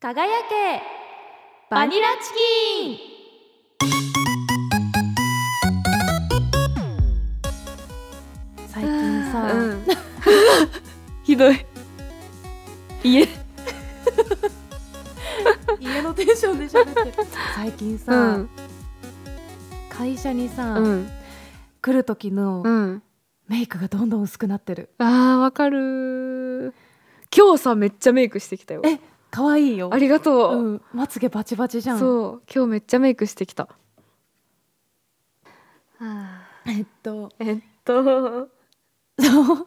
輝け。バニラチキン。最近さ、うん、ひどい。家。家のテンションで喋ってる。最近さ、うん。会社にさ、うん。来る時のうん。メイクがどんどん薄くなってる。あーわかる今日さめっちゃメイクしてきたよ。え可愛いよ。ありがとう、うん、まつげバチバチじゃん。そう。今日めっちゃメイクしてきた。はあえっと。えっと。そう。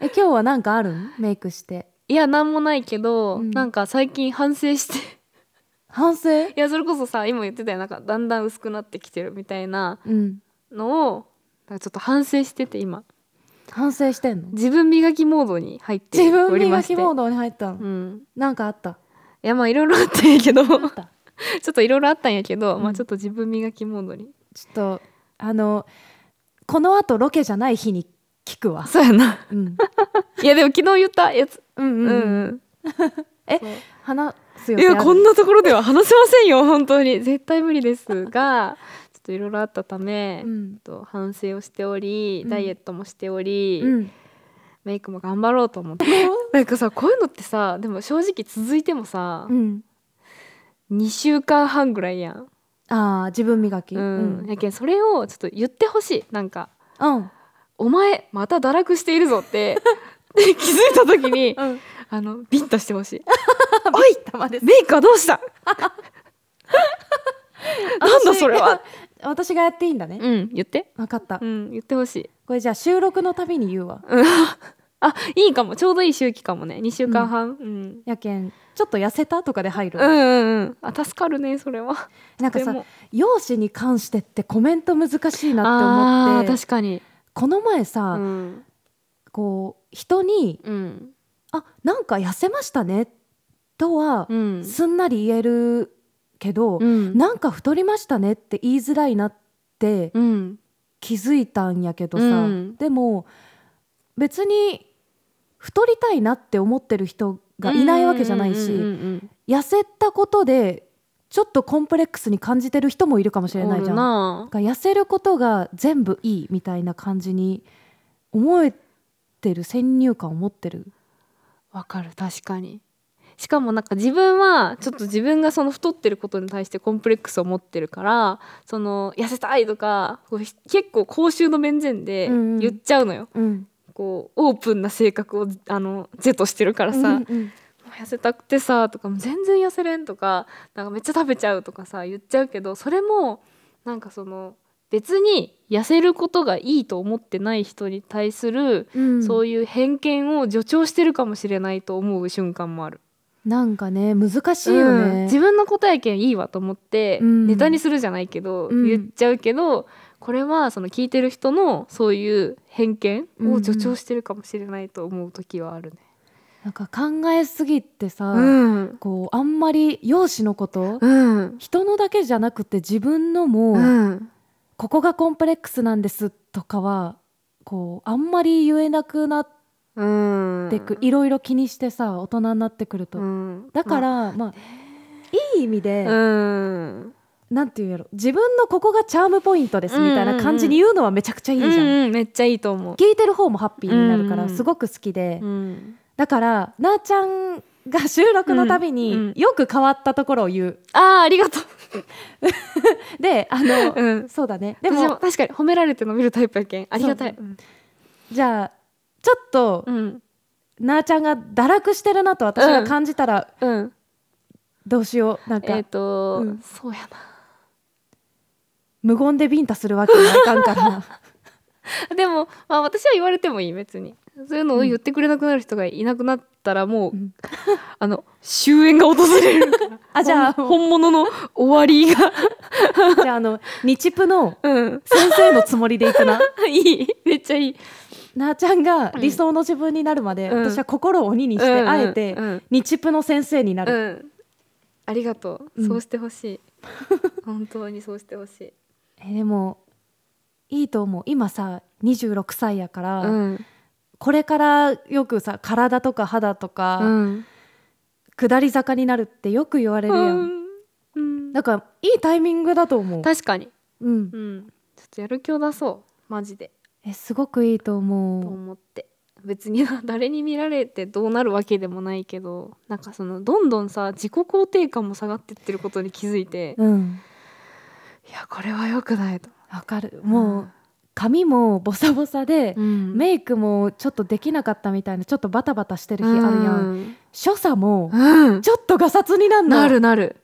え今日は何かあるん？メイクして。いやなんもないけど、うん。なんか最近反省して。反省？いやそれこそさ今言ってたよ。なんかだんだん薄くなってきてるみたいなうん。のをなんかちょっと反省してて今反省してんの？自分磨きモードに入って自分おりまして。磨きモードに入ったの、うん。なんかあった？いやまあいろいろあったんやけど。ちょあっといろいろあったんやけど、うん。まあちょっと自分磨きモードに。ちょっとあのこのあとロケじゃない日に聞くわ、そうやな。うん、いやでも昨日言ったやつ。うんうん、うん、うん、え話すよいやこんなところでは話せませんよ本当に。絶対無理ですがといろいろあったため、うん。と反省をしておりうん。ダイエットもしており、うん。メイクも頑張ろうと思って。なんかさこういうのってさでも正直続いてもさ、うん。2週間半ぐらいやん、ああ自分磨き。うん。うん。やけんそれをちょっと言ってほしい。なんかうん「お前また堕落しているぞ」って気づいた時にうん。あのビンタしてほしい「おいメイクはどうした？なんだそれは私がやっていいんだね。うん言って。分かった。うん言ってほしい。これじゃあ収録のたびに言うわ。あいいかも。ちょうどいい周期かもね。2週間半。うん、やけんちょっと痩せたとかで入るわ、うんうんうん。あ助かるねそれは。なんかさ容姿に関してってコメント難しいなって思って。確かに。この前さ、うん。こう人にうん「あなんか痩せましたね」とはうん。すんなり言えるけど、うん。なんか太りましたねって言いづらいなってうん。気づいたんやけどさ、うん。でも別に太りたいなって思ってる人がいないわけじゃないし、痩せたことでちょっとコンプレックスに感じてる人もいるかもしうんれないじゃん。が痩せることが全部いいみたいな感じに思えてる先入観を持ってる。わかる確かにしかもなんか自分はちょっと自分がその太ってることに対してコンプレックスを持ってるからその痩せたいとか結構公衆の面前でうんうん。言っちゃうのよ、うん。こうオープンな性格をあの是としてるからさ、うんうんもう痩せたくてさとか全然痩せれんとかなんかめっちゃ食べちゃうとかさ言っちゃうけどそれもなんかその別に痩せることがいいと思ってない人に対する、うん。そういう偏見を助長してるかもしれないと思う瞬間もある。なんかね難しいようん。ね、自分の答え権いいわと思って、うん。ネタにするじゃないけど、うん。言っちゃうけどこれはその聞いてる人のそういう偏見を助長してるかもしれないと思う時はあるね。なんか考えすぎてさ、うん。こうあんまり容姿のこと、うん。人のだけじゃなくて自分のも、うん。ここがコンプレックスなんですとかはこうあんまり言えなくなっうんてく、いろいろ気にしてさ大人になってくると、うん。だからまあいい意味で、うん。なんていうんやろ。自分のここがチャームポイントですみたいな感じに言うのはめちゃくちゃいいじゃん、うんうんめっちゃいいと思う。聞いてる方もハッピーになるかうんうんらすごく好きで、うん。だからなあちゃんが収録のたびうんうにん。よく変わったところを言う。あーありがとう。であの、うん。そうだね。ででもも確かに褒められて伸びるタイプやけん。ありがたい。じゃあちょっと、うん。なあちゃんが堕落してるなと私が感じたらうん。どうしよう？なんか、えっとうん。そうやな。無言でビンタするわけにはいかんから でも、まあ、私は言われてもいい別に。そういうのを言ってくれなくなる人がいなくなったらもう、うん。あの終焉が訪れる。あじゃあ本物の終わりが。じゃああの日プのうん。先生のつもりでいくな。いい。めっちゃいいなあちゃんが理想の自分になるまで、うん。私は心を鬼にして、うんあえて、うん日プの先生になる、うん。ありがとう、うん。そうしてほしい。本当にそうしてほしい。えでもいいと思う。今さ26歳やから、うん。これからよくさ体とか肌とか、うん。下り坂になるってよく言われるやん。うん。だからいいタイミングだと思う、確かに。うん、うん。ちょっとやる気を出そう。マジでえすごくいいとと思う。思って。別に誰に見られてどうなるわけでもないけどなんかそのどんどんさ自己肯定感も下がってってることに気づいて、うん。いやこれは良くないと。わかる。もう髪もボサボサで、うん。メイクもちょっとできなかったみたいなちょっとバタバタしてる日あるやん、うん。所作もうん。ちょっとガサツになんの。なるなる。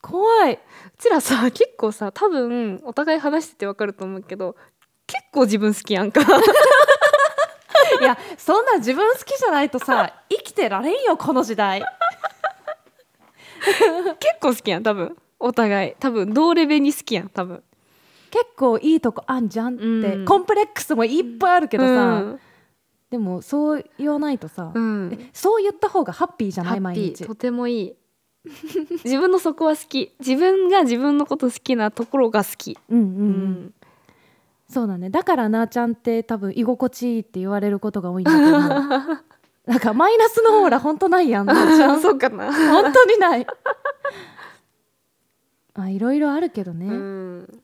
怖い。うちらさ結構さ多分お互い話しててわかると思うけど結構自分好きやんか。いやそんな自分好きじゃないとさ生きてられんよこの時代。結構好きやん多分。お互い。多分同レベルに好きやん多分。結構いいとこあんじゃんって、うん。コンプレックスもいっぱいあるけどさ、うん。でもそう言わないとさ、うん。えそう言った方がハッピーじゃない毎日。とてもいい。自分のそこは好き。自分が自分のこと好きなところが好き、うんうん、ううん、そうだね。だからなあちゃんって多分居心地いいって言われることが多いんだと思う。なんかマイナスのオーラ本当ないやんなあちゃん。そうかな。本当にない。あいろいろあるけどね、うん。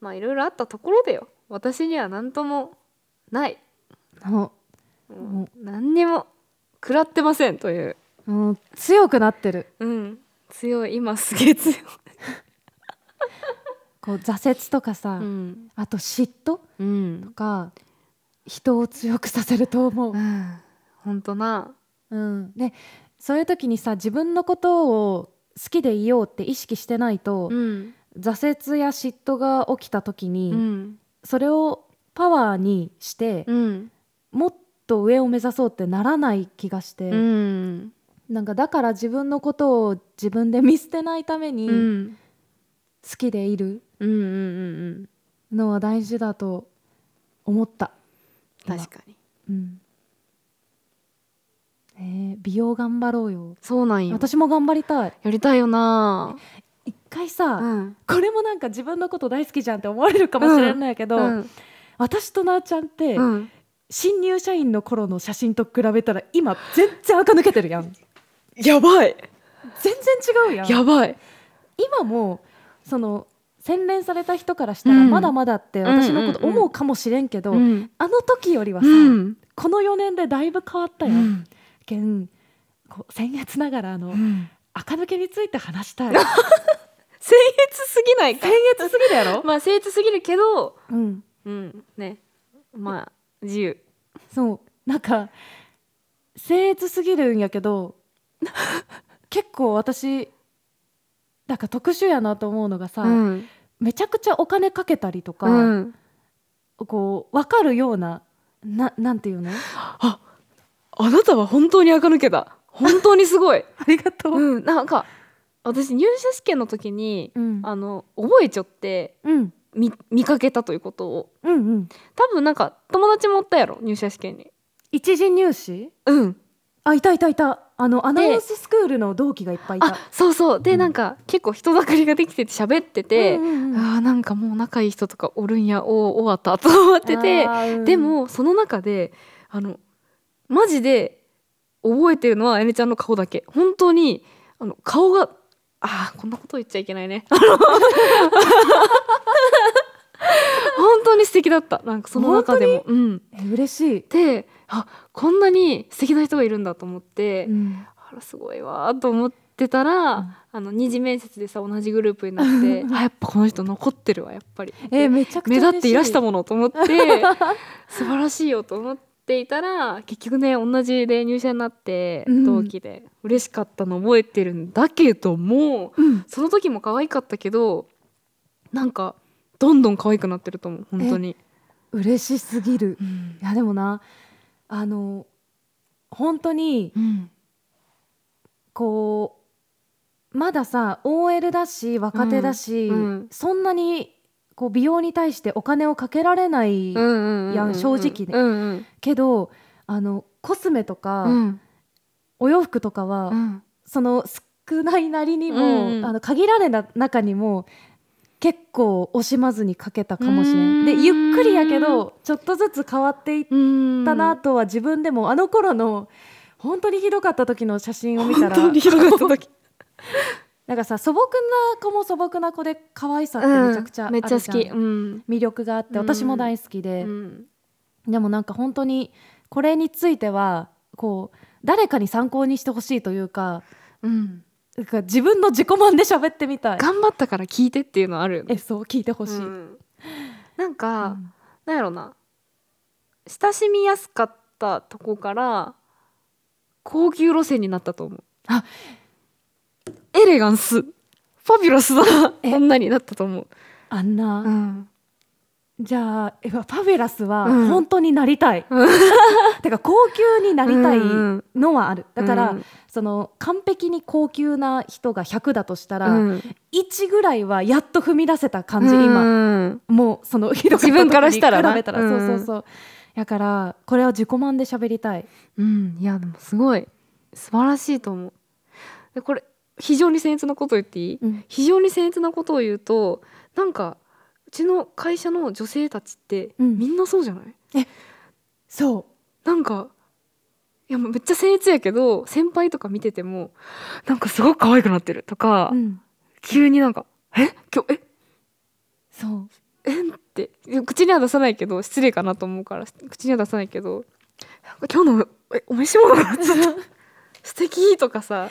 まあいろいろあったところでよ。私には何ともない。ももう何にも食らってませんという、う。もう強くなってる。うん、強い今すげえ強い、こう挫折とかさ、ん。あと嫉妬うん。とか人を強くさせると思う。う、ん、ほんとな。うん、でそういう時にさ自分のことを好きでいようって意識してないと、ん。挫折や嫉妬が起きた時に、うん。それをパワーにして、うん。もっと上を目指そうってならない気がして、うん。なんかだから自分のことを自分で見捨てないために好うん。きでいるうんうんうんのは大事だと思った、うん確かに。うん。ねえ美容頑張ろうよ。そうなんよ。私も頑張りたい。やりたいよな。一回さ、うん。これもなんか自分のこと大好きじゃんって思われるかもしれないけど、うん。私となあちゃんって、うん。新入社員の頃の写真と比べたら今全然垢抜けてるやん。やばい。全然違うやん。やばい。今もその洗練された人からしたらうん。まだまだって私のこと思うかもしれんけど、うん。あの時よりはさ、うん。この4年でだいぶ変わったよ、うん。けんこう僭越ながらあの、うん。垢抜けについて話したい。僭越すぎないか。僭越すぎるやろ、まあ僭越すぎるけどうん、うんね。まあ自由。そう。なんか 僭越すぎるんやけど結構私なんか特殊やなと思うのがさ、うん。めちゃくちゃお金かけたりとか、うん。こう分かるようなななんていうの？ああなたは本当に垢抜けた。本当にすごい。ありがとう、うんなんか私入社試験の時にうん。あの覚えちゃってうん。見見かけたということを。うんうん。多分なんか友達もおったやろ？入社試験に。一次入試？うんあいたいたいた。あのアナウンススクールの同期がいっぱいいた。あそうそう。で、うん。なんか結構人だかりができてて喋ってて、うんうんうんあーなんかもう仲いい人とかおるんやおー終わったと思ってて、うん。でもその中であのマジで覚えてるのはあやねちゃんの顔だけ。本当にあの顔があーこんなこと言っちゃいけないね。本当に素敵だった。なんかその中でも。うん。え嬉しい、であこんなに素敵な人がいるんだと思って、うん。あらすごいわーと思ってたら、うん。あの二次面接でさ同じグループになって あやっぱこの人残ってるわやっぱりえめちゃくちゃ目立っていらしたもものと思って 素晴らしいよと思っていたら結局ね同じで入社になってうん。同期で嬉しかったの覚えてるんだけども、うん。その時も可愛かったけどなんかどんどん可愛くなってると思う本当に。嬉しすぎる。うん。いやでもなあの本当にうん。こうまださ OL だし若手だし、うんうん。そんなにこう美容に対してお金をかけられない、うん正直ねうんうんけどあのコスメとか、うんお洋服とかは、うんその少ないなりにも、あの限られた中にも結構惜しまずにかけたかもしれうんん。でゆっくりやけどちょっとずつ変わっていっうんたなとは自分でもあの頃の本当にひどかった時の写真を見たら本当にひどかった時。なんかさ素朴な子も素朴な子で可愛さってめちゃくちゃあめっちゃ好き。うん、魅力があってうん。私も大好きで、うん。でもなんか本当にこれについてはこう誰かに参考にしてほしいというかうん、なんか自分の自己満で喋ってみたい。頑張ったから聞いてっていうのはあるよね。えそう聞いてほしい、うん。なんか、うん。なんやろな。親しみやすかったとこから高級路線になったと思う。あ。エレガンス。ファビュラスな。え。女になったと思う、あんな、ん、じゃあえファビュラスはうん。本当になりたい、うん。てか高級になりたいうんのはある。だから、うん。その完璧に高級な人が100だとしたら、うん。1ぐらいはやっと踏み出せた感じ、今今。もうそのひど自分からしたら比べたら、うん。そうそうそう。だからこれは自己満で喋りたい。うん。いやでもすごい。素晴らしいと思う。でこれ非常に僭越なこと言っていい、うん。非常に僭越なことを言うとなんかうちの会社の女性たちって、うん。みんなそうじゃない？そなんかいやもうめっちゃ僭越やけど先輩とか見ててもなんかすごく可愛くなってるとか、う、うん、急になんか「え？今日え？そう。え？ん?」って。口には出さないけど失礼かなと思うから口には出さないけど「なんか今日のえお召し物？が 素敵とかさ。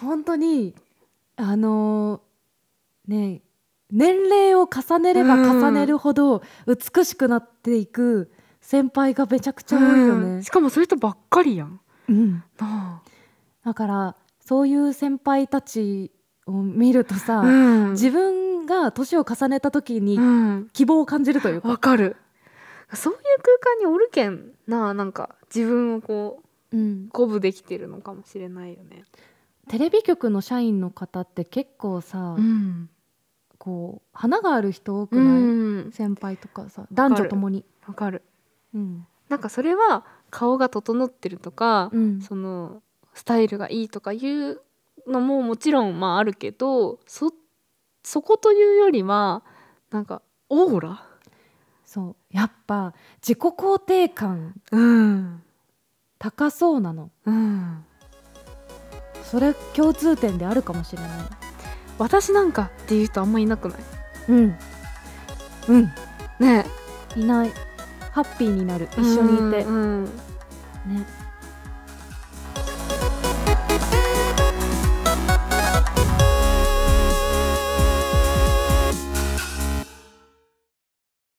本当にあのーね年齢を重ねれば重ねるほど美しくなっていく先輩がめちゃくちゃ多いよね。うん。し、かもそういう人ばっかりやん。うん、なだからそういう先輩たちを見るとさ、あうん。自分が年を重ねた時にうん。希望を感じるというか、わかる。そういう空間におるけんなあなんか自分をこううん、鼓舞できてるのかもしれないよね。テレビ局の社員の方って結構さ、んこう花がある人多くうない、ん。先輩とかさ男女ともに、わかる。うん。なんかそれは顔が整ってるとか、うん。そのスタイルがいいとかいうのももちろんまああるけどそそこというよりはなんかオーラ？そう。やっぱ自己肯定感うん。高そうなの。うん。それ共通点であるかもしれない私なんかっていう人あんまいなくない？うん。うん。ね。いない。ハッピーになる。一緒にいて。うんうんね